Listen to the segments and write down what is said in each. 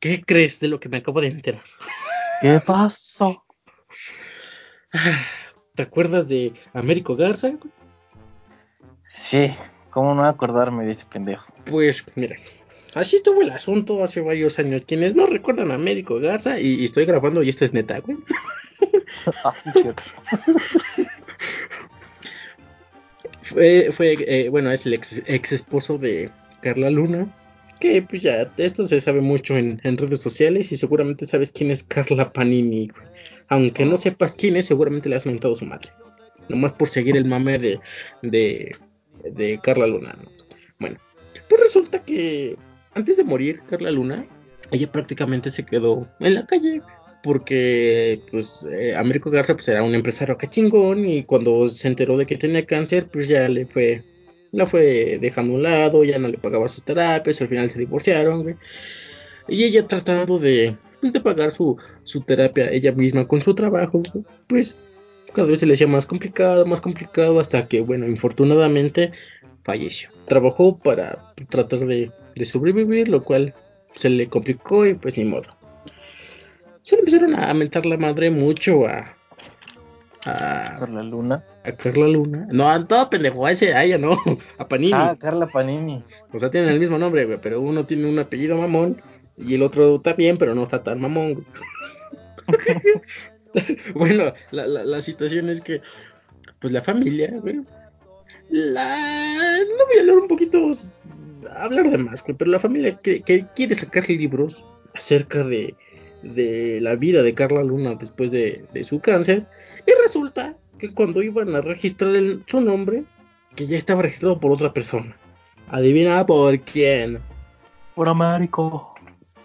¿Qué crees de lo que me acabo de enterar? ¿Qué pasó? ¿Te acuerdas de Américo Garza? Sí, ¿cómo no acordarme de ese pendejo? Pues mira, así estuvo el asunto hace varios años. Quienes no recuerdan a Américo Garza, y, estoy grabando y esto es neta, güey. Así es cierto. fue, fue eh, bueno, es el ex, ex esposo de Carla Luna que pues ya, esto se sabe mucho en, redes sociales y seguramente sabes quién es Carla Panini. Aunque no sepas quién es, seguramente le has mentado a su madre. Nomás por seguir el mame de, de, de Carla Luna. Bueno, pues resulta que antes de morir Carla Luna, ella prácticamente se quedó en la calle. Porque pues eh, Américo Garza pues era un empresario cachingón y cuando se enteró de que tenía cáncer pues ya le fue la fue dejando a un lado, ya no le pagaba sus terapias, al final se divorciaron, güey. Y ella tratando de, pues, de pagar su, su terapia ella misma con su trabajo, pues cada vez se le hacía más complicado, más complicado, hasta que, bueno, infortunadamente falleció. Trabajó para tratar de, de sobrevivir, lo cual se le complicó y pues ni modo. Se le empezaron a mentar la madre mucho a, a Carla Luna. A Carla Luna. No, a todo pendejo, a ese, a ella no, a Panini. Ah, Carla Panini. O sea, tienen el mismo nombre, güey, pero uno tiene un apellido mamón y el otro está bien, pero no está tan mamón. bueno, la, la, la, situación es que, pues la familia, güey, la... No voy a hablar un poquito, hablar de más, güey, pero la familia que, que quiere sacar libros acerca de, de la vida de Carla Luna después de, de su cáncer y resulta que cuando iban a registrar su nombre, que ya estaba registrado por otra persona. Adivina por quién. Por Américo.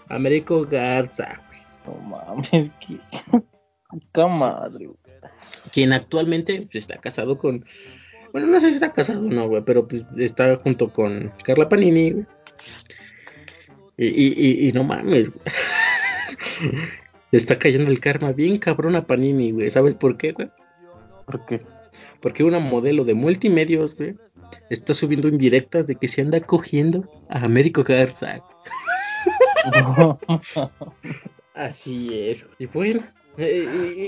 Américo Garza. No mames, que. madre, Quien actualmente está casado con. Bueno, no sé si está casado o no, güey, pero pues está junto con Carla Panini, Y, y, y, no mames, está cayendo el karma bien cabrón a Panini, güey. ¿Sabes por qué, güey? ¿Por qué? Porque una modelo de multimedios, güey, está subiendo indirectas de que se anda cogiendo a Américo Garza. Así es. Y bueno, eh,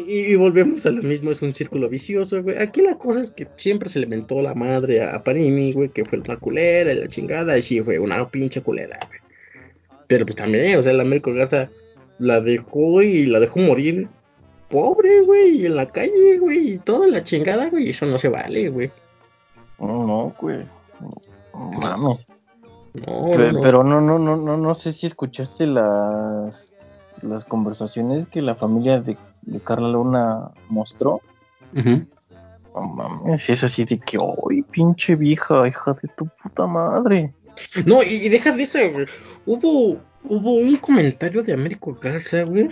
y, volvemos a lo mismo, es un círculo vicioso, güey. Aquí la cosa es que siempre se le mentó la madre a Panini, güey, que fue una culera y la chingada, y sí, fue una pinche culera, güey. Pero pues también, o sea, el Américo Garza la dejó y la dejó morir pobre, güey, en la calle, güey, y toda la chingada, güey, eso no se vale, güey. No, no, güey. No, mames. No, pero, no, no, no, no, no sé si escuchaste las las conversaciones que la familia de, Carla Luna mostró. No mames, es así de que, ¡ay, pinche vieja, hija de tu puta madre! No, y, deja de eso, güey. Hubo hubo un comentario de Américo Garza, güey,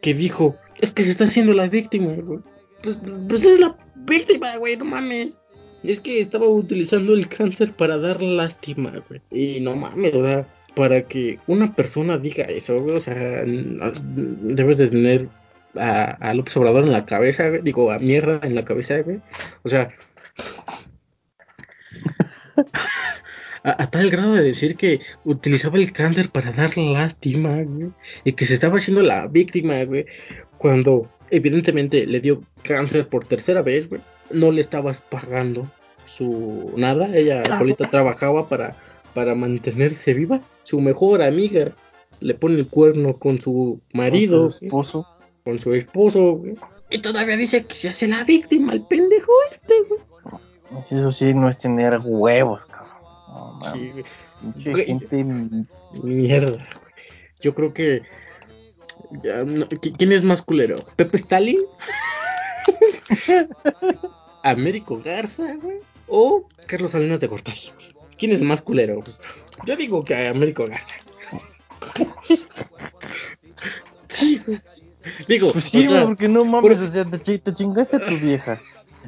que dijo, es que se está haciendo la víctima, güey. Pues, pues, es la víctima, güey, no mames. Es que estaba utilizando el cáncer para dar lástima, güey. Y no mames, o sea, para que una persona diga eso, güey, o sea, debes de tener a, a López Obrador en la cabeza. Digo, a mierda en la cabeza, güey. O sea... a, tal grado de decir que utilizaba el cáncer para dar lástima, güey, y que se estaba haciendo la víctima, güey, cuando evidentemente le dio cáncer por tercera vez, güey, no le estabas pagando su nada, ella solita trabajaba para, para mantenerse viva, su mejor amiga le pone el cuerno con su marido, con su esposo, con su esposo, güey, y todavía dice que se hace la víctima, el pendejo este, güey. Eso sí no es tener huevos, cabrón. Gente mierda. Yo creo que. ¿Quién es más culero? ¿Pepe Stalin? ¿Américo Garza, güey? ¿O Carlos Salinas de Gortari? ¿Quién es más culero? Yo digo que Américo Garza. sí, Digo, pues sí, porque no mames, o sea, te, te chingaste a tu vieja.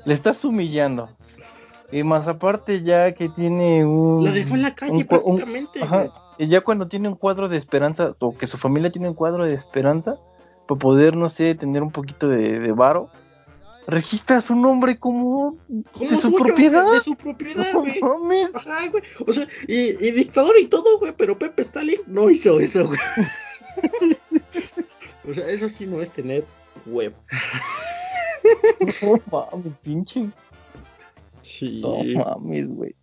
Le estás humillando. Y más aparte ya que tiene un... La dejó en la calle prácticamente. y ya cuando tiene un cuadro de esperanza, o que su familia tiene un cuadro de esperanza, para poder, no sé, tener un poquito de, de varo, registra su nombre como, de su propiedad. De su propiedad, güey. O sea, y, y, dictador y todo, güey, pero Pepe Stalin no hizo eso, güey. o sea, eso sí no es tener huevo. no mames, pinche. Sí. No mames, güey.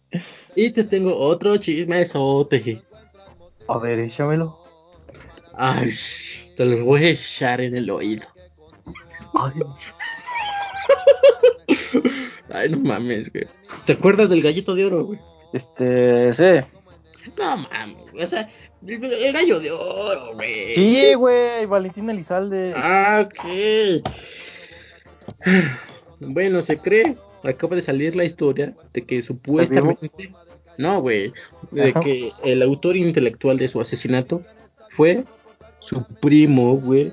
Y te tengo otro chisme esote. A ver, échamelo. Ay, te los voy a echar en el oído. Ay. Ay, no mames, güey. ¿Te acuerdas del gallito de oro, güey? Este, sí. No mames, o sea, el, gallo de oro, güey. Sí, güey, Valentina Elizalde. Ah, ok. Bueno, se cree, acaba de salir la historia de que supuestamente. No, güey. De que el autor intelectual de su asesinato fue su primo, güey.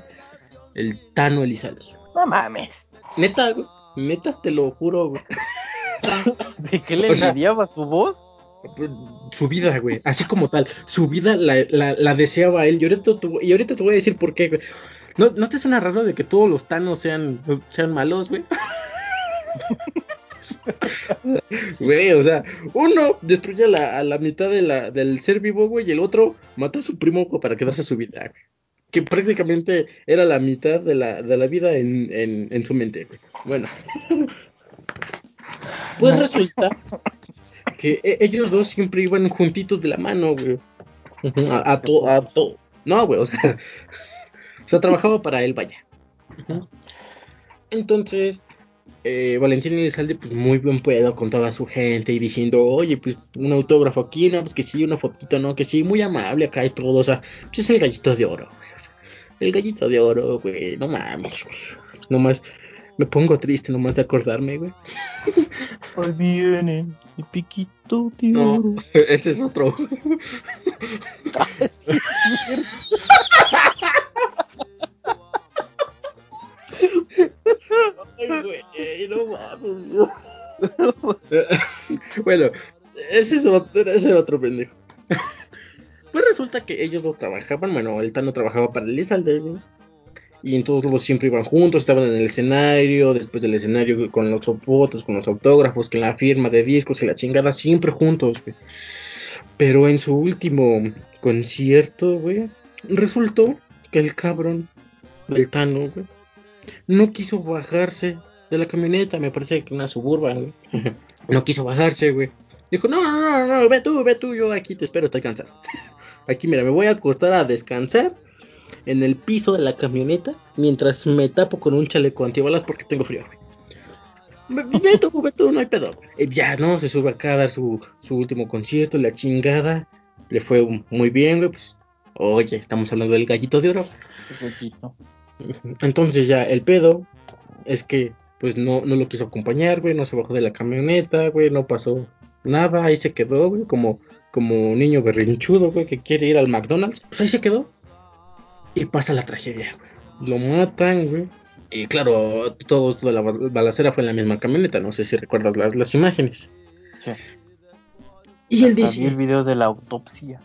El Tano Elizalde. No mames. Neta, güey. Neta, te lo juro, güey. ¿De qué le envidiaba su voz? Pues, su vida, güey. Así como tal. Su vida la, la, deseaba él. Y ahorita, y ahorita te voy a decir por qué, güey. ¿No, ¿No te suena raro de que todos los tanos sean, sean malos, güey? Güey, o sea, uno destruye a la mitad de la, del ser vivo, güey, y el otro mata a su primo para quedarse a su vida, güey. Que prácticamente era la mitad de la, de la vida en, en, en su mente, güey. Bueno. Pues resulta que e, ellos dos siempre iban juntitos de la mano, güey. A, todo, a todo. No, güey, o sea, o sea, trabajaba para él, vaya. Entonces, eh, Valentín Elizalde, pues muy buen pedo con toda su gente y diciendo, oye, pues un autógrafo aquí, no, pues que sí, una fotito, no, que sí, muy amable acá y todo, o sea, pues es el gallito de oro, güey. el gallito de oro, güey, no mames, güey. Nomás me pongo triste nomás de acordarme, güey. Hoy viene mi piquito de no, oro. Ese es otro. bueno, ese es otro, ese era otro pendejo. pues resulta que ellos dos trabajaban, bueno, el Tano trabajaba para Elizalde, y en todos los siempre iban juntos, estaban en el escenario, después del escenario con los fotos, con los autógrafos, con la firma de discos y la chingada, siempre juntos, Pero en su último concierto, güey, resultó que el cabrón del Tano, güey, no quiso bajarse de la camioneta, me parece que una suburban, no quiso bajarse, güey. Dijo, no, no, no, no, ve tú, ve tú, yo aquí te espero, estoy cansado. Aquí, mira, me voy a acostar a descansar en el piso de la camioneta mientras me tapo con un chaleco antibalas porque tengo frío, güey. Ve tú, ve tú, no hay pedo. ya, ¿no? Se sube acá a dar su, su último concierto, la chingada. Le fue muy bien, güey. Pues, oye, estamos hablando del gallito de oro. Gallito. Entonces ya el pedo es que pues no, no lo quiso acompañar, güey, no se bajó de la camioneta, güey, no pasó nada, ahí se quedó, güey, como, como un niño berrinchudo, güey, que quiere ir al McDonald's, pues ahí se quedó. Y pasa la tragedia, güey. Lo matan, güey. Y claro, todo esto de la balacera fue en la misma camioneta, no sé si recuerdas las, las imágenes. Sí. Y él dice... el video de la autopsia.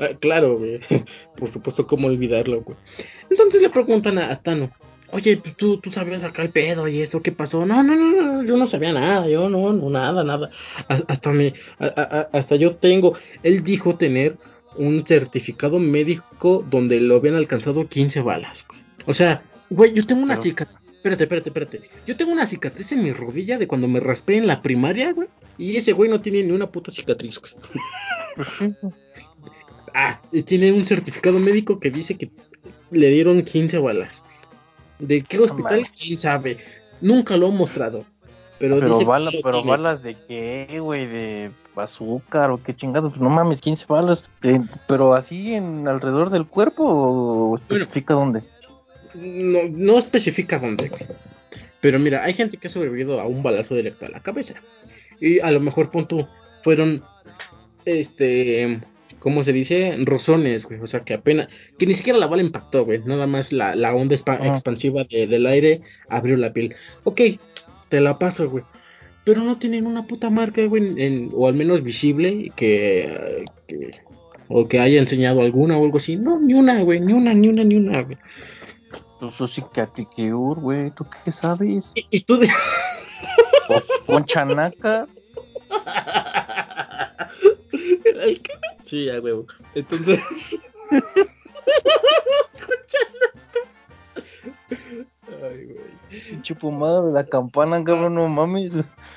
Ah, claro, güey. Por supuesto, cómo olvidarlo, güey. Entonces le preguntan a, Tano, oye, pues tú, tú sabías acá el pedo y esto, ¿qué pasó? No, no, no, no, yo no sabía nada, yo no, no, nada, nada. Hasta, me, hasta yo tengo, él dijo tener un certificado médico donde lo habían alcanzado 15 balas. O sea, güey, yo tengo una cicatriz. Espérate, espérate, espérate. Yo tengo una cicatriz en mi rodilla de cuando me raspé en la primaria, güey. Y ese güey no tiene ni una puta cicatriz, güey. Ah, tiene un certificado médico que dice que le dieron 15 balas. ¿De qué hospital? ¿Quién sabe? Nunca lo han mostrado. Pero, dice pero balas de qué, güey, de azúcar o qué chingados. Pues no mames, 15 balas. Eh, pero así en alrededor del cuerpo o especifica dónde? No, no especifica dónde, güey. Pero mira, hay gente que ha sobrevivido a un balazo directo a la cabeza. Y a lo mejor, punto, fueron este ¿cómo se dice? Rosones, güey. O sea, que apenas, que ni siquiera la bala impactó, güey. Nada más la, la onda expansiva del aire abrió la piel. Ok, te la paso, güey. Pero no tienen una puta marca, güey, o al menos visible, que, o que haya enseñado alguna o algo así. No, ni una, güey, ni una, ni una, ni una, güey. Tú sos güey, ¿tú qué sabes? ¿Y, tú de... con chanaca. Sí, a huevo. Entonces. Ay, güey. Chupumada de la campana, cabrón, no mames.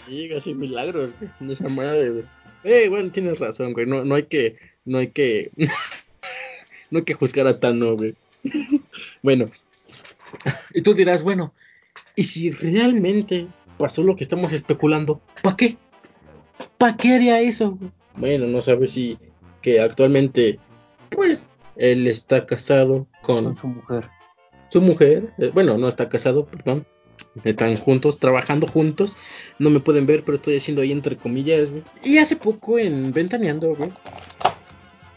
Sí, casi milagros, güey. Esa madre, güey. Eh, bueno, tienes razón, güey. No, no hay que. No hay que. no hay que juzgar a Tano, güey. bueno. Y tú dirás, bueno, ¿y si realmente pasó lo que estamos especulando? ¿Para qué? ¿Para qué haría eso? Bueno, no sabes si que actualmente, pues, él está casado con, su mujer. Su mujer, eh, bueno, no está casado, perdón. Están juntos, trabajando juntos. No me pueden ver, pero estoy haciendo ahí entre comillas, güey. Y hace poco en Ventaneando, güey,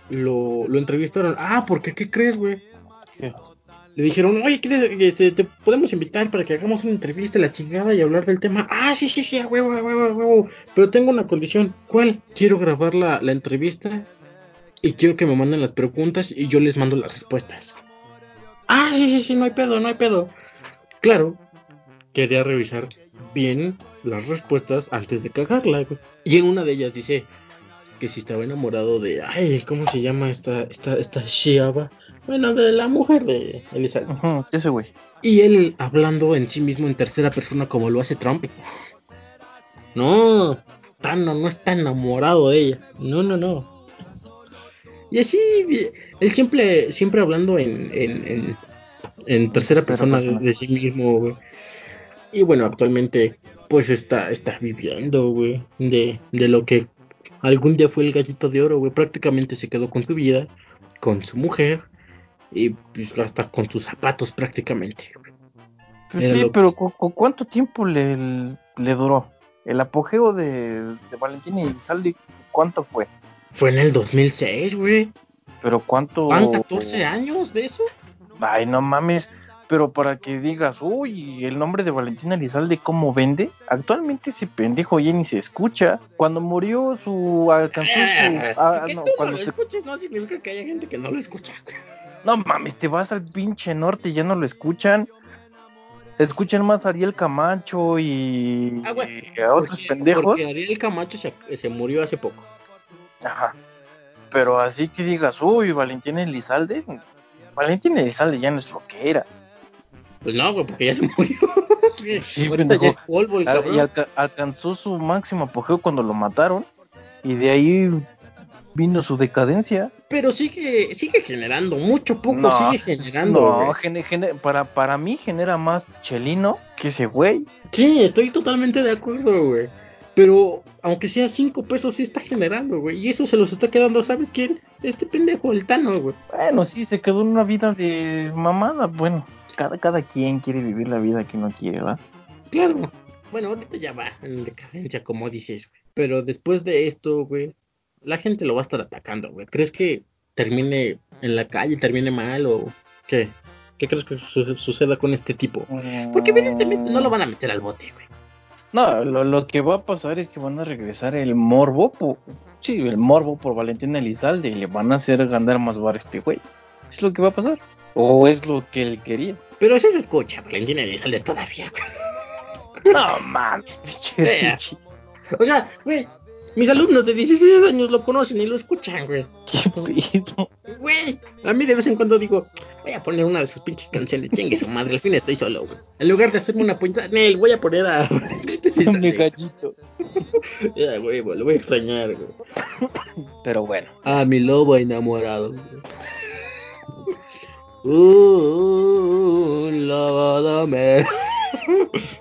lo, lo entrevistaron. Ah, ¿por qué? ¿Qué crees, güey? Le dijeron, oye, este, te podemos invitar para que hagamos una entrevista, la chingada, y hablar del tema. Ah, sí, sí, sí, huevo, huevo, huevo. Pero tengo una condición. ¿Cuál? Quiero grabar la, la entrevista y quiero que me manden las preguntas y yo les mando las respuestas. Ah, sí, sí, sí, no hay pedo, no hay pedo. Claro, quería revisar bien las respuestas antes de cagarla, Y en una de ellas dice que si estaba enamorado de, ay, ¿cómo se llama esta, esta, esta Shiaba? Bueno, de la mujer de Elizabeth. Ajá, ese güey. Y él hablando en sí mismo en tercera persona como lo hace Trump. No, Tano no está enamorado de ella. No, no, no. Y así, él siempre, siempre hablando en, en, en, tercera persona, De, sí mismo, güey. Y bueno, actualmente, pues está, está viviendo, güey, de, de lo que algún día fue el gallito de oro, güey. Prácticamente se quedó con su vida, con su mujer, y pues hasta con sus zapatos prácticamente. Pues sí, pero ¿cuánto tiempo le, le duró? El apogeo de, de Valentín y Saldi, ¿cuánto fue? Fue en el 2006, güey. ¿Pero cuánto? ¿Van 14 años de eso? Ay, no mames. Pero para que digas, uy, el nombre de Valentina Elizalde, ¿cómo vende? Actualmente ese pendejo ya ni se escucha. Cuando murió su. alcanzó su. Eh, ah, no, cuando no lo escuches no significa que haya gente que no lo escucha. No mames, te vas al pinche norte y ya no lo escuchan. Escuchan más a Ariel Camacho y, ah, a otros pendejos. Porque Ariel Camacho se, se murió hace poco. Ajá. Pero así que digas, uy, Valentín Elizalde, Valentín Elizalde ya no es lo que era. Pues no, güey, porque ya se murió. sí, ya es polvo el Y alcanzó su máximo apogeo cuando lo mataron. Y de ahí vino su decadencia. Pero sigue, sigue generando, mucho poco sigue generando. No, para, para mí genera más chelino que ese güey. Sí, estoy totalmente de acuerdo, güey. Pero aunque sea cinco pesos, sí está generando, güey. Y eso se los está quedando, ¿sabes quién? Este pendejo, el Tano, güey. Bueno, sí, se quedó en una vida de mamada. Bueno, cada, cada quien quiere vivir la vida que no quiere, ¿va? Claro. Bueno, ahorita ya va en decadencia, como dices, güey. Pero después de esto, güey, la gente lo va a estar atacando, güey. ¿Crees que termine en la calle, termine mal o qué? ¿Qué crees que suceda con este tipo? Porque evidentemente no lo van a meter al bote, güey. No, lo, que va a pasar es que van a regresar el morbo, por, sí, el morbo por Valentín Elizalde y le van a hacer ganar más bar a este güey. Es lo que va a pasar. O es lo que él quería. Pero si se escucha, Valentín Elizalde todavía. no mames, O sea, güey, mis alumnos de 16 años lo conocen y lo escuchan, güey. ¿Qué Güey, a mí de vez en cuando digo, voy a poner una de sus pinches canciones, chingue su madre, al fin estoy solo, güey. En lugar de hacerme una puñeta, Nel, voy a poner a. Mi gallito. ya, güey, lo voy a extrañar, güey. Pero bueno. A mi lobo enamorado. Uh, lavadame.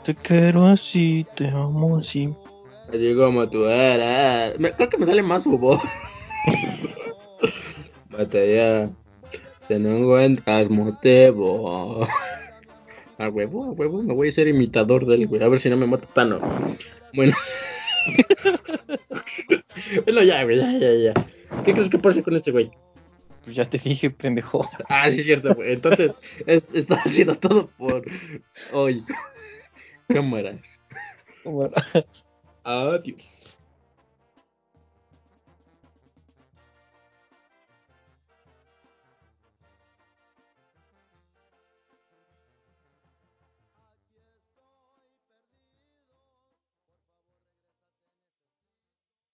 Te quiero así, te amo así. Así como tú eres. creo que me sale más su voz. Batalla. Se no encuentras motivo. A huevo, a huevo, me voy a ser imitador del güey. A ver si no me mata Tano. Bueno. bueno, ya, güey, ya, ya, ya. ¿Qué crees que pasa con este güey? Pues ya te dije, pendejo. Ah, sí, es cierto, güey. Entonces, está haciendo todo por hoy. Cámaras. Cámaras. Adiós.